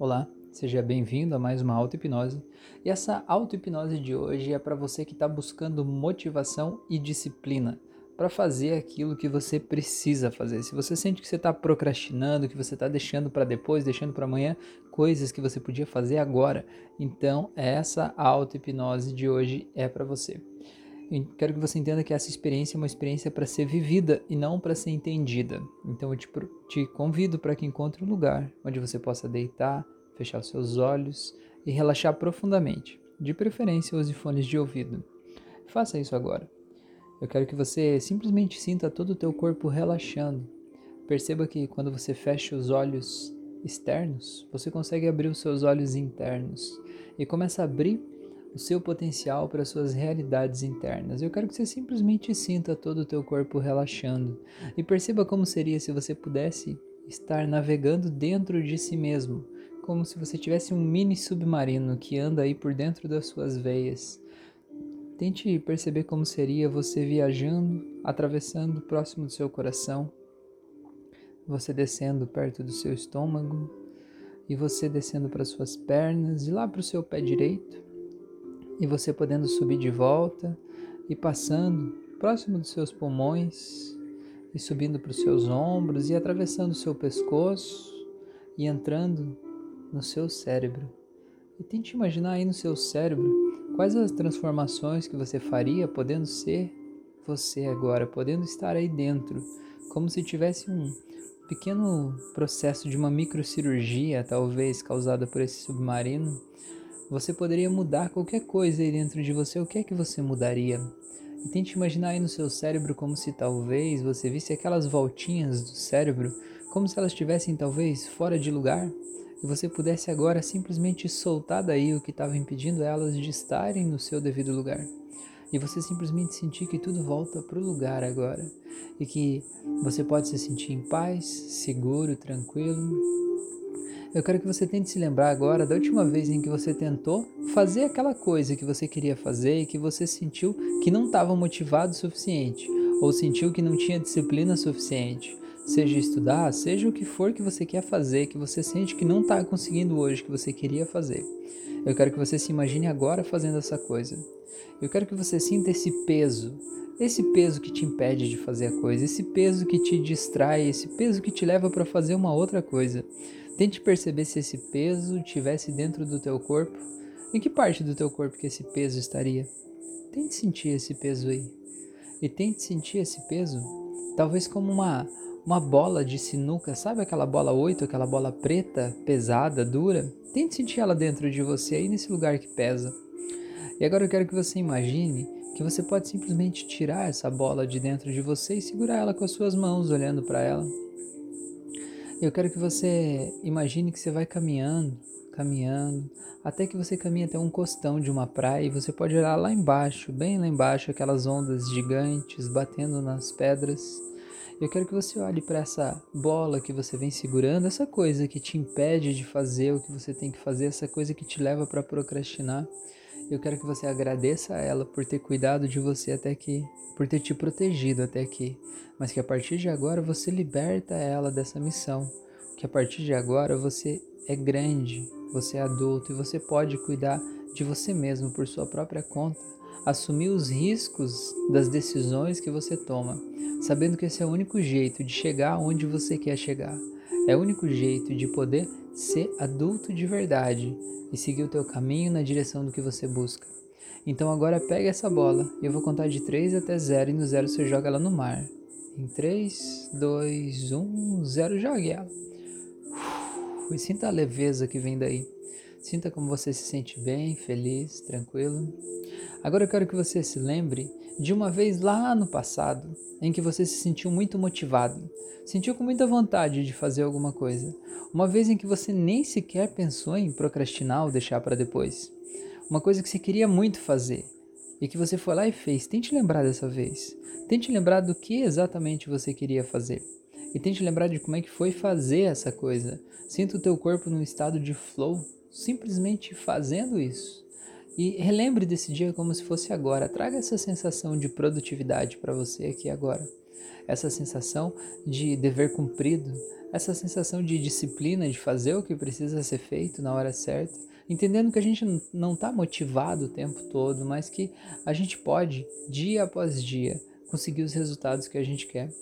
Olá, seja bem-vindo a mais uma auto-hipnose. E essa auto-hipnose de hoje é para você que está buscando motivação e disciplina para fazer aquilo que você precisa fazer. Se você sente que você está procrastinando, que você está deixando para depois, deixando para amanhã coisas que você podia fazer agora, então essa auto-hipnose de hoje é para você. Eu quero que você entenda que essa experiência é uma experiência para ser vivida e não para ser entendida. Então eu te, te convido para que encontre um lugar onde você possa deitar, fechar os seus olhos e relaxar profundamente. De preferência, use fones de ouvido. Faça isso agora. Eu quero que você simplesmente sinta todo o teu corpo relaxando. Perceba que quando você fecha os olhos externos, você consegue abrir os seus olhos internos e começa a abrir o seu potencial para suas realidades internas. Eu quero que você simplesmente sinta todo o teu corpo relaxando e perceba como seria se você pudesse estar navegando dentro de si mesmo, como se você tivesse um mini submarino que anda aí por dentro das suas veias. Tente perceber como seria você viajando, atravessando próximo do seu coração, você descendo perto do seu estômago e você descendo para suas pernas e lá para o seu pé direito e você podendo subir de volta e passando próximo dos seus pulmões e subindo para os seus ombros e atravessando o seu pescoço e entrando no seu cérebro. E tente imaginar aí no seu cérebro quais as transformações que você faria podendo ser você agora, podendo estar aí dentro, como se tivesse um pequeno processo de uma microcirurgia, talvez causada por esse submarino você poderia mudar qualquer coisa aí dentro de você, o que é que você mudaria? E tente imaginar aí no seu cérebro como se talvez você visse aquelas voltinhas do cérebro, como se elas estivessem talvez fora de lugar, e você pudesse agora simplesmente soltar daí o que estava impedindo elas de estarem no seu devido lugar. E você simplesmente sentir que tudo volta para o lugar agora. E que você pode se sentir em paz, seguro, tranquilo, eu quero que você tente se lembrar agora da última vez em que você tentou fazer aquela coisa que você queria fazer e que você sentiu que não estava motivado o suficiente, ou sentiu que não tinha disciplina suficiente. Seja estudar, seja o que for que você quer fazer, que você sente que não está conseguindo hoje, que você queria fazer. Eu quero que você se imagine agora fazendo essa coisa. Eu quero que você sinta esse peso, esse peso que te impede de fazer a coisa, esse peso que te distrai, esse peso que te leva para fazer uma outra coisa. Tente perceber se esse peso estivesse dentro do teu corpo. Em que parte do teu corpo que esse peso estaria? Tente sentir esse peso aí. E tente sentir esse peso, talvez como uma uma bola de sinuca, sabe aquela bola 8, aquela bola preta, pesada, dura? Tente sentir ela dentro de você aí nesse lugar que pesa. E agora eu quero que você imagine que você pode simplesmente tirar essa bola de dentro de você e segurar ela com as suas mãos, olhando para ela. Eu quero que você imagine que você vai caminhando, caminhando, até que você caminha até um costão de uma praia e você pode olhar lá embaixo, bem lá embaixo, aquelas ondas gigantes batendo nas pedras. Eu quero que você olhe para essa bola que você vem segurando, essa coisa que te impede de fazer o que você tem que fazer, essa coisa que te leva para procrastinar. Eu quero que você agradeça a ela por ter cuidado de você até aqui, por ter te protegido até aqui, mas que a partir de agora você liberta ela dessa missão, que a partir de agora você é grande, você é adulto e você pode cuidar de você mesmo por sua própria conta, assumir os riscos das decisões que você toma, sabendo que esse é o único jeito de chegar onde você quer chegar. É o único jeito de poder ser adulto de verdade e seguir o teu caminho na direção do que você busca. Então agora pega essa bola e eu vou contar de 3 até 0 e no 0 você joga ela no mar. Em 3, 2, 1, 0, jogue ela. E sinta a leveza que vem daí. Sinta como você se sente bem, feliz, tranquilo. Agora eu quero que você se lembre de uma vez lá no passado em que você se sentiu muito motivado, sentiu com muita vontade de fazer alguma coisa, uma vez em que você nem sequer pensou em procrastinar ou deixar para depois, uma coisa que você queria muito fazer e que você foi lá e fez. Tente lembrar dessa vez, tente lembrar do que exatamente você queria fazer e tente lembrar de como é que foi fazer essa coisa. Sinta o teu corpo num estado de flow, simplesmente fazendo isso. E relembre desse dia como se fosse agora. Traga essa sensação de produtividade para você aqui agora. essa sensação de dever cumprido, essa sensação de disciplina, de fazer o que precisa ser feito na hora certa, entendendo que a gente não está motivado o tempo todo, mas que a gente pode, dia após dia, conseguir os resultados que a gente quer.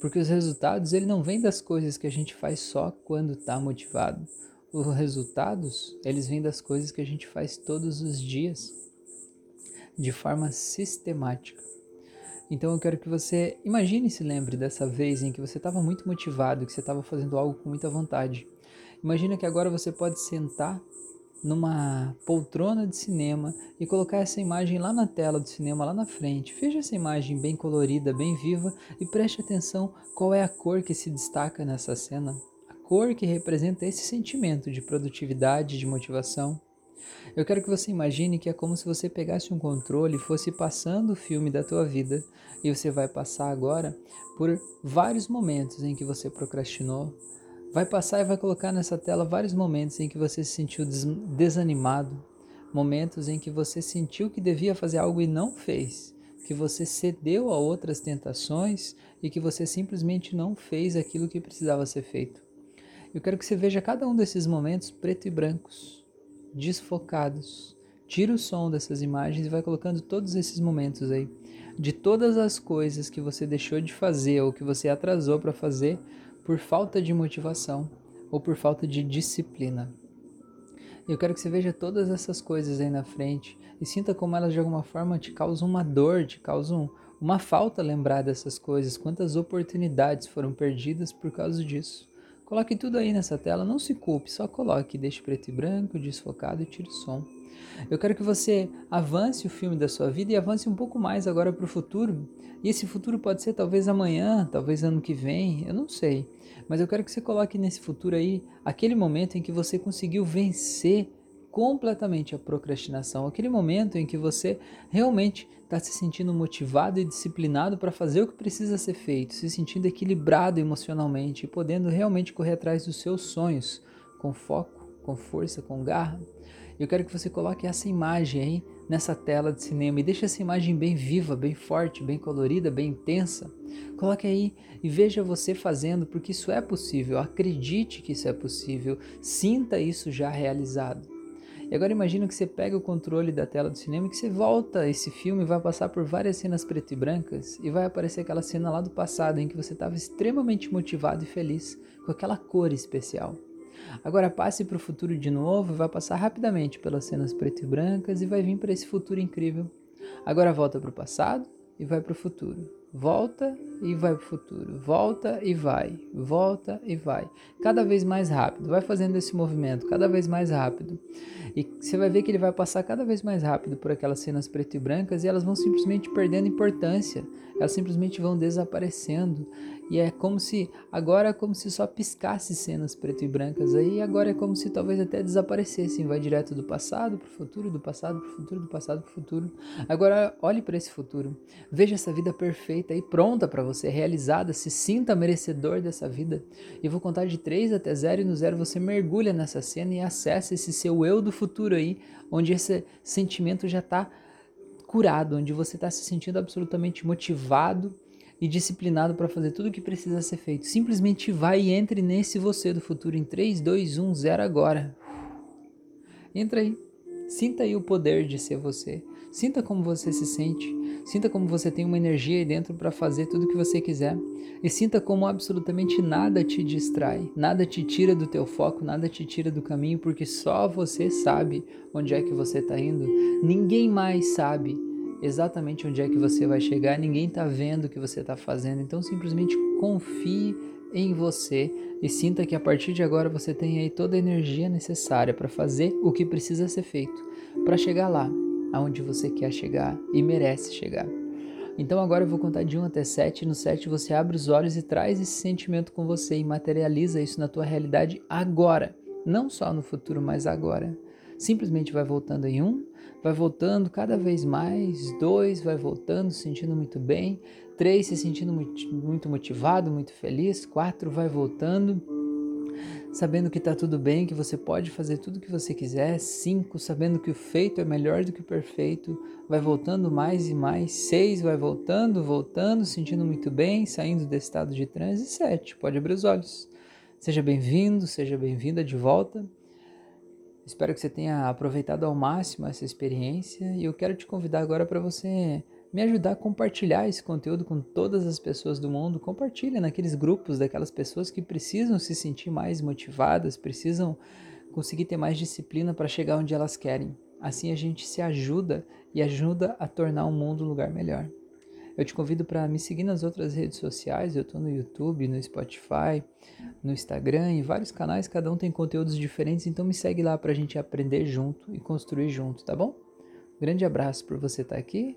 Porque os resultados ele não vêm das coisas que a gente faz só quando está motivado. Os resultados eles vêm das coisas que a gente faz todos os dias, de forma sistemática. Então eu quero que você imagine e se lembre dessa vez em que você estava muito motivado, que você estava fazendo algo com muita vontade. Imagina que agora você pode sentar numa poltrona de cinema e colocar essa imagem lá na tela do cinema, lá na frente. Veja essa imagem bem colorida, bem viva e preste atenção qual é a cor que se destaca nessa cena. Cor que representa esse sentimento de produtividade, de motivação. Eu quero que você imagine que é como se você pegasse um controle e fosse passando o filme da tua vida e você vai passar agora por vários momentos em que você procrastinou, vai passar e vai colocar nessa tela vários momentos em que você se sentiu desanimado, momentos em que você sentiu que devia fazer algo e não fez, que você cedeu a outras tentações e que você simplesmente não fez aquilo que precisava ser feito. Eu quero que você veja cada um desses momentos preto e brancos, desfocados. Tira o som dessas imagens e vai colocando todos esses momentos aí. De todas as coisas que você deixou de fazer ou que você atrasou para fazer, por falta de motivação ou por falta de disciplina. Eu quero que você veja todas essas coisas aí na frente e sinta como elas de alguma forma te causam uma dor, te causam uma falta lembrar dessas coisas, quantas oportunidades foram perdidas por causa disso. Coloque tudo aí nessa tela, não se culpe, só coloque, deixe preto e branco, desfocado e tire o som. Eu quero que você avance o filme da sua vida e avance um pouco mais agora para o futuro. E esse futuro pode ser talvez amanhã, talvez ano que vem, eu não sei. Mas eu quero que você coloque nesse futuro aí aquele momento em que você conseguiu vencer completamente a procrastinação, aquele momento em que você realmente está se sentindo motivado e disciplinado para fazer o que precisa ser feito, se sentindo equilibrado emocionalmente e podendo realmente correr atrás dos seus sonhos com foco, com força, com garra. Eu quero que você coloque essa imagem aí nessa tela de cinema e deixe essa imagem bem viva, bem forte, bem colorida, bem intensa. Coloque aí e veja você fazendo, porque isso é possível. Acredite que isso é possível. Sinta isso já realizado. E agora imagina que você pega o controle da tela do cinema e que você volta esse filme vai passar por várias cenas preto e brancas e vai aparecer aquela cena lá do passado em que você estava extremamente motivado e feliz com aquela cor especial. Agora passe para o futuro de novo, vai passar rapidamente pelas cenas preto e brancas e vai vir para esse futuro incrível. Agora volta para o passado e vai para o futuro. Volta e vai para o futuro. Volta e vai. Volta e vai. Cada vez mais rápido. Vai fazendo esse movimento cada vez mais rápido. E você vai ver que ele vai passar cada vez mais rápido por aquelas cenas preto e brancas e elas vão simplesmente perdendo importância. Elas simplesmente vão desaparecendo. E é como se agora é como se só piscasse cenas preto e brancas aí, agora é como se talvez até desaparecessem, vai direto do passado para o futuro, do passado para o futuro, do passado para o futuro. Agora olhe para esse futuro. Veja essa vida perfeita e pronta para você, realizada, se sinta merecedor dessa vida. E vou contar de 3 até 0 e no 0 você mergulha nessa cena e acessa esse seu eu do futuro aí, onde esse sentimento já está curado, onde você está se sentindo absolutamente motivado e disciplinado para fazer tudo o que precisa ser feito. Simplesmente vai e entre nesse você do futuro em 3, 2, 1, 0 agora. Entra aí. Sinta aí o poder de ser você. Sinta como você se sente. Sinta como você tem uma energia aí dentro para fazer tudo o que você quiser. E sinta como absolutamente nada te distrai, nada te tira do teu foco, nada te tira do caminho, porque só você sabe onde é que você está indo. Ninguém mais sabe exatamente onde é que você vai chegar, ninguém está vendo o que você está fazendo, então simplesmente confie em você e sinta que a partir de agora você tem aí toda a energia necessária para fazer o que precisa ser feito para chegar lá aonde você quer chegar e merece chegar. Então agora eu vou contar de 1 até 7. No 7 você abre os olhos e traz esse sentimento com você e materializa isso na tua realidade agora. Não só no futuro, mas agora. Simplesmente vai voltando em 1, vai voltando cada vez mais, dois, vai voltando, se sentindo muito bem, três, se sentindo muito motivado, muito feliz, quatro, vai voltando, sabendo que está tudo bem, que você pode fazer tudo o que você quiser. Cinco, sabendo que o feito é melhor do que o perfeito. Vai voltando mais e mais. Seis, vai voltando, voltando, sentindo muito bem, saindo desse estado de transe. E sete, pode abrir os olhos. Seja bem-vindo, seja bem-vinda de volta. Espero que você tenha aproveitado ao máximo essa experiência e eu quero te convidar agora para você me ajudar a compartilhar esse conteúdo com todas as pessoas do mundo. Compartilha naqueles grupos daquelas pessoas que precisam se sentir mais motivadas, precisam conseguir ter mais disciplina para chegar onde elas querem. Assim a gente se ajuda e ajuda a tornar o mundo um lugar melhor. Eu te convido para me seguir nas outras redes sociais. Eu estou no YouTube, no Spotify, no Instagram, em vários canais. Cada um tem conteúdos diferentes, então me segue lá para a gente aprender junto e construir junto, tá bom? Grande abraço por você estar tá aqui